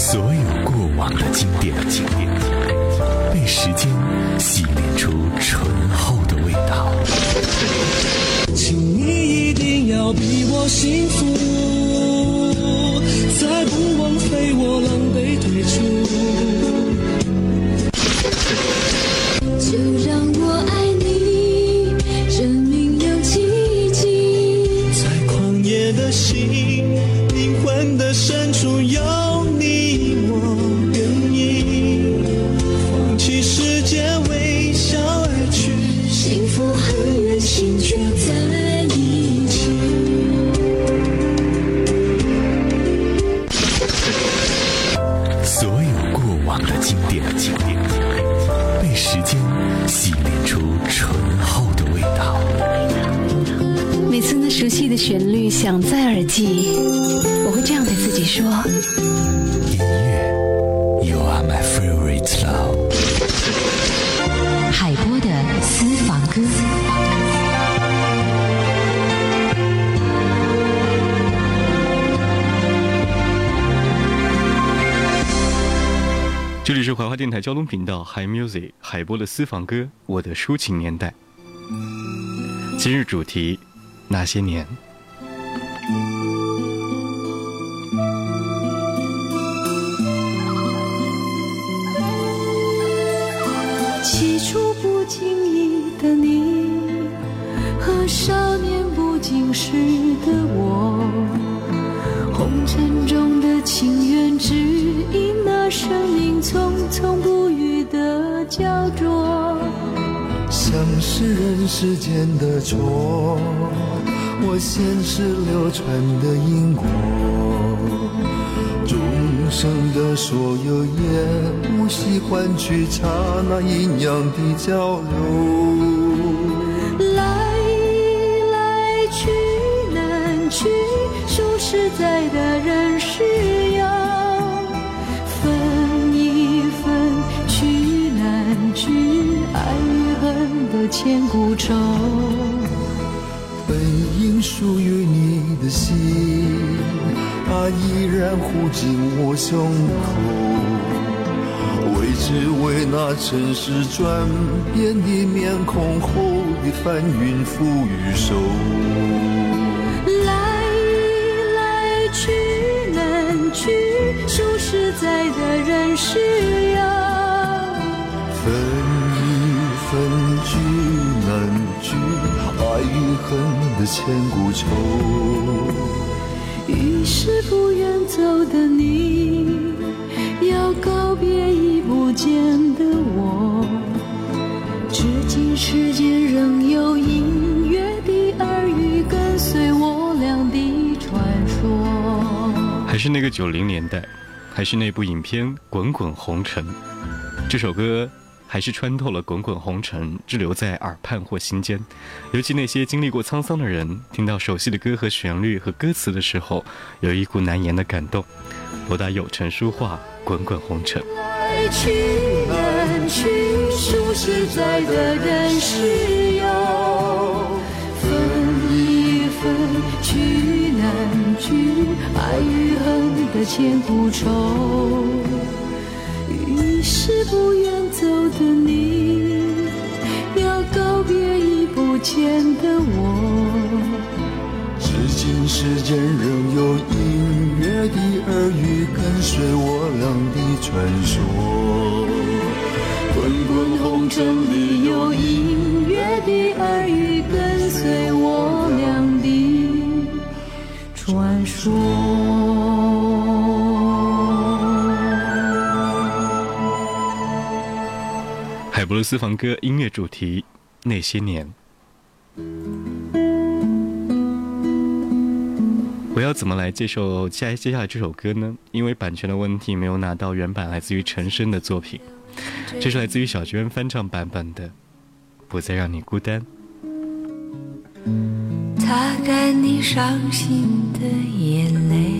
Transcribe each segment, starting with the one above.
所有过往的经典经典，被时间洗炼出醇厚的味道。请你一定要比我幸福，台交通频道 Hi Music 海波的私房歌，我的抒情年代。今日主题：那些年。起初不经意的你，和少年不经事的我，红尘中的情缘，只因生命匆匆不语的焦灼。像是人世间的错，我前世流传的因果，众生的所有也无需换取刹那阴阳的交流。千古愁。本应属于你的心，它依然护紧我胸口。为只为那尘世转变的面孔后的翻云覆雨手。来来去难去，说实在的人世恨的千古愁。于是不愿走的你，要告别已不见的我。至今世间仍有隐约的耳语，跟随我俩的传说。还是那个九零年代，还是那部影片《滚滚红尘》，这首歌还是穿透了滚滚红尘，滞留在耳畔或心间。尤其那些经历过沧桑的人，听到熟悉的歌和旋律和歌词的时候，有一股难言的感动。博大有声书画《滚滚红尘》。去难去，爱与恨的千古愁。于是不愿走的你，要告别已不见的我。至今世间仍有隐约的耳语，跟随我俩的传说。滚滚红尘里有隐约的耳语，跟随我俩的传说。海博的私房歌音乐主题：那些年。我要怎么来接受接接下来这首歌呢？因为版权的问题，没有拿到原版来自于陈升的作品。这是来自于小娟翻唱版本的《不再让你孤单》。擦干你伤心的眼泪，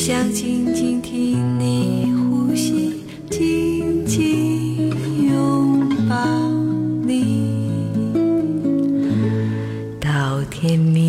想静静听你呼吸，紧紧拥抱你，到天明。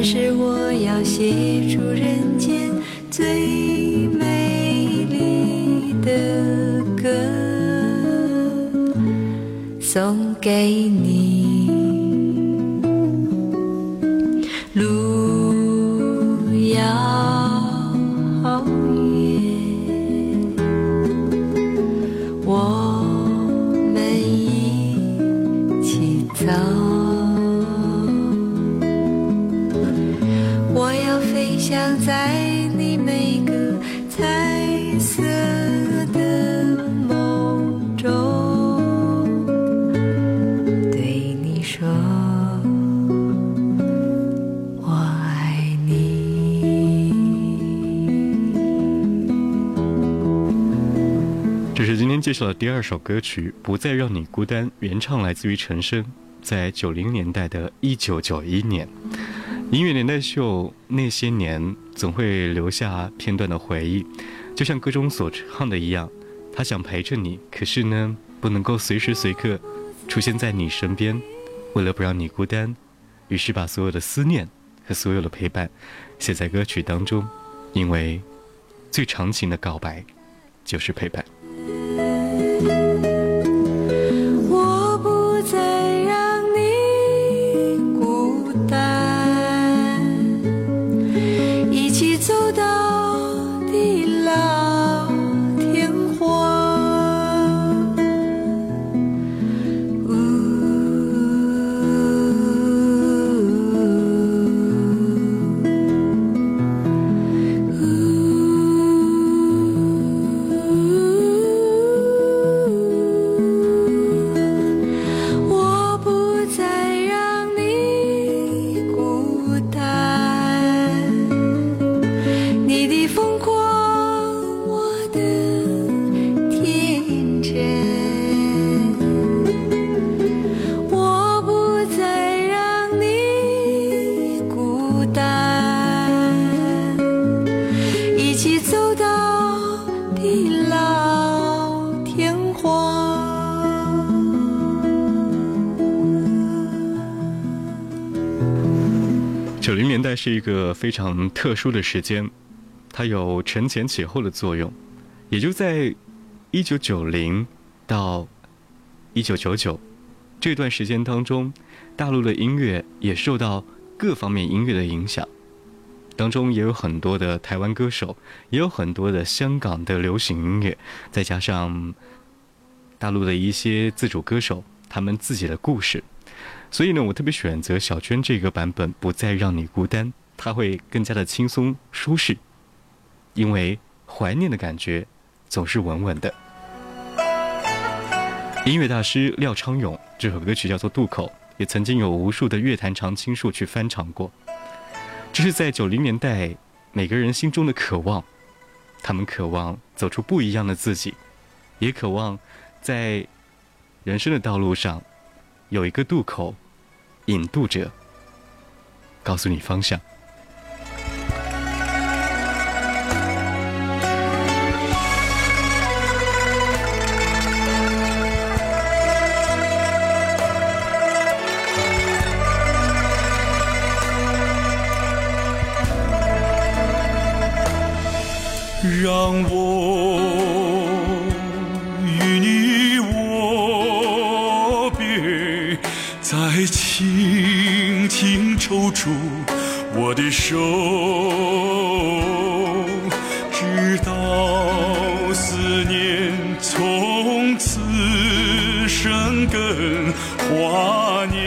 但是我要写出人间最美丽的歌，送给你。介绍的第二首歌曲《不再让你孤单》，原唱来自于陈升，在九零年代的一九九一年。音乐年代秀那些年总会留下片段的回忆，就像歌中所唱的一样，他想陪着你，可是呢，不能够随时随刻出现在你身边。为了不让你孤单，于是把所有的思念和所有的陪伴写在歌曲当中，因为最长情的告白就是陪伴。是一个非常特殊的时间，它有承前启后的作用。也就在一九九零到一九九九这段时间当中，大陆的音乐也受到各方面音乐的影响，当中也有很多的台湾歌手，也有很多的香港的流行音乐，再加上大陆的一些自主歌手，他们自己的故事。所以呢，我特别选择小娟这个版本，不再让你孤单，它会更加的轻松舒适，因为怀念的感觉总是稳稳的。音乐大师廖昌永这首歌曲叫做《渡口》，也曾经有无数的乐坛常青树去翻唱过。这是在九零年代每个人心中的渴望，他们渴望走出不一样的自己，也渴望在人生的道路上有一个渡口，引渡者，告诉你方向。到思念从此生根，华年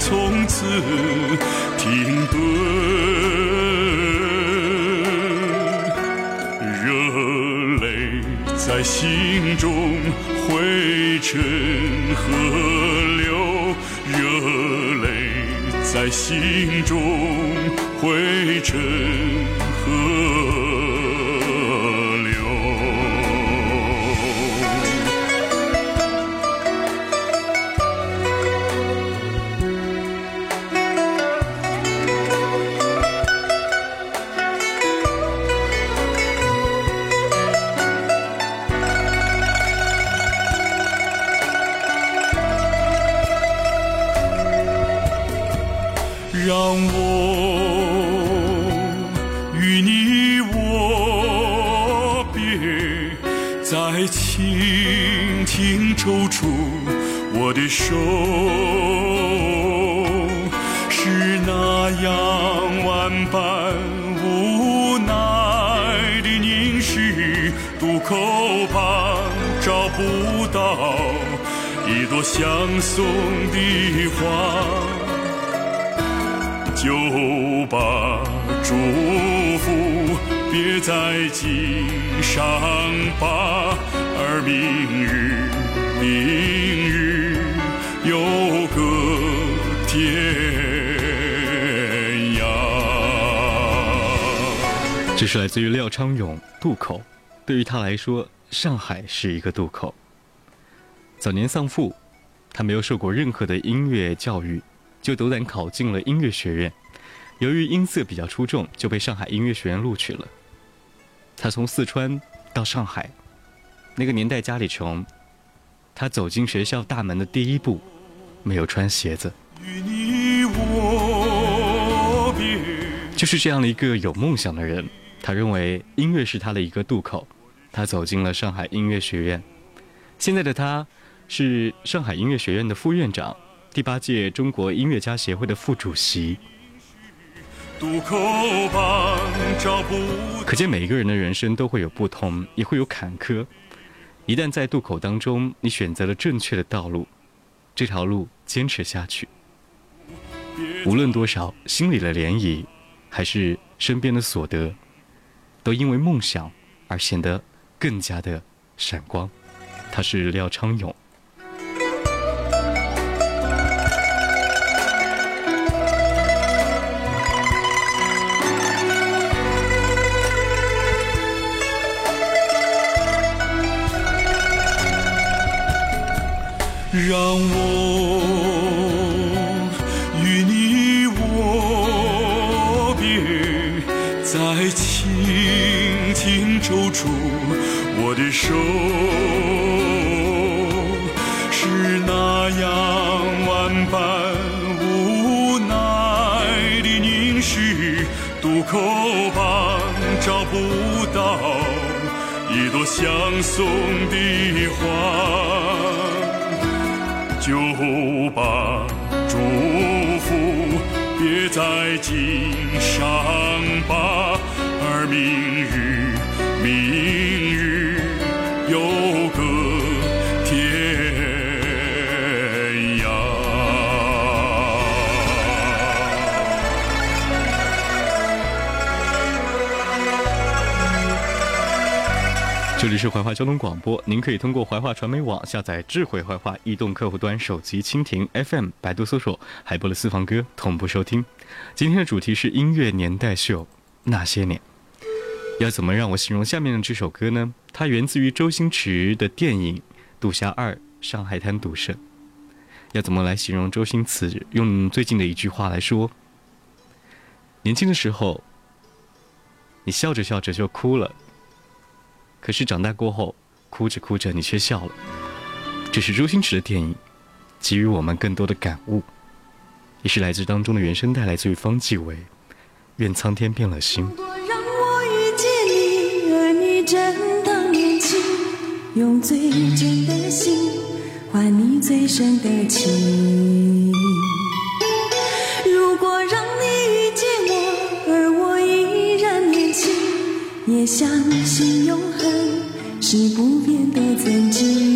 从此停顿。热泪在心中汇成河流，热泪在心中汇成的花。就把祝福别在襟上吧，而明日，明日有个天涯。这是来自于廖昌永《渡口》，对于他来说，上海是一个渡口。早年丧父，他没有受过任何的音乐教育，就斗胆考进了音乐学院。由于音色比较出众，就被上海音乐学院录取了。他从四川到上海，那个年代家里穷，他走进学校大门的第一步，没有穿鞋子。就是这样的一个有梦想的人，他认为音乐是他的一个渡口，他走进了上海音乐学院。现在的他是上海音乐学院的副院长，第八届中国音乐家协会的副主席。渡口旁找不可见每一个人的人生都会有不同，也会有坎坷。一旦在渡口当中，你选择了正确的道路，这条路坚持下去，无论多少心里的涟漪，还是身边的所得，都因为梦想而显得更加的闪光。他是廖昌永。让我与你握别，再轻轻抽出我的手，是那样万般无奈的凝视，渡口旁找不到一朵相送的花。就把祝福别在襟上吧，而明日，里是怀化交通广播，您可以通过怀化传媒网下载智慧怀化移动客户端手机蜻蜓 FM，百度搜索海波的私房歌同步收听。今天的主题是音乐年代秀那些年。要怎么让我形容下面的这首歌呢？它源自于周星驰的电影《赌侠二：上海滩赌圣》。要怎么来形容周星驰？用最近的一句话来说：年轻的时候，你笑着笑着就哭了。可是长大过后，哭着哭着你却笑了。这是周星驰的电影，给予我们更多的感悟。也是来自当中的原声带，来自于方季韦，《愿苍天变了心》。如果让我遇见你，而你正当年轻，用最真的心换你最深的情。如果让你遇见我，而我依然年轻，也相信永恒是不变的曾经。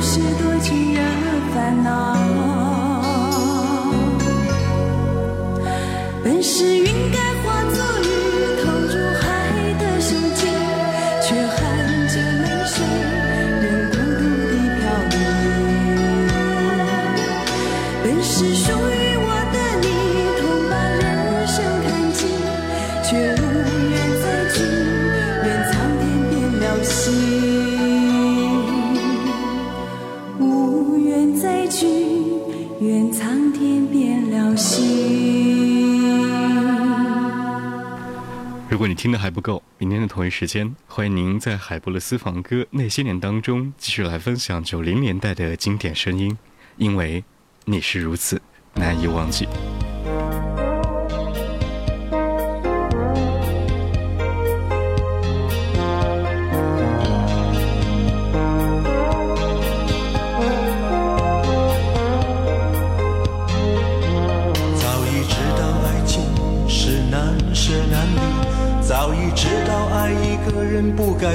是多情人烦恼？如果你听的还不够，明天的同一时间，欢迎您在海波的私房歌那些年当中继续来分享九零年代的经典声音，因为你是如此难以忘记。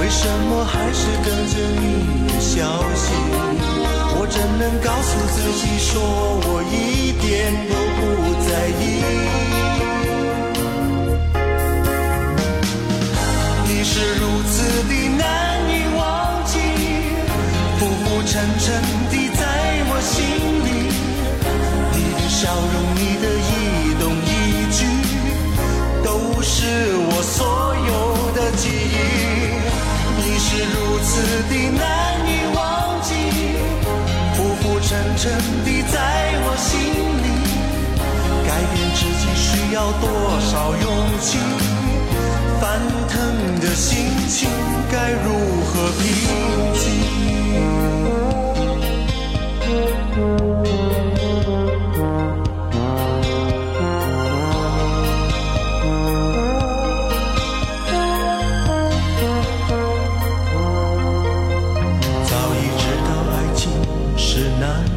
为什么还是等着你的消息？我怎能告诉自己说我一点都不在意？你是如此的难以忘记，浮浮沉沉浮沉沉地在我心里。改变自己需要多少勇气？翻腾的心情该如何平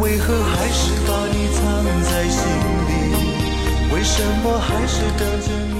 为何还是把你藏在心里？为什么还是等着你？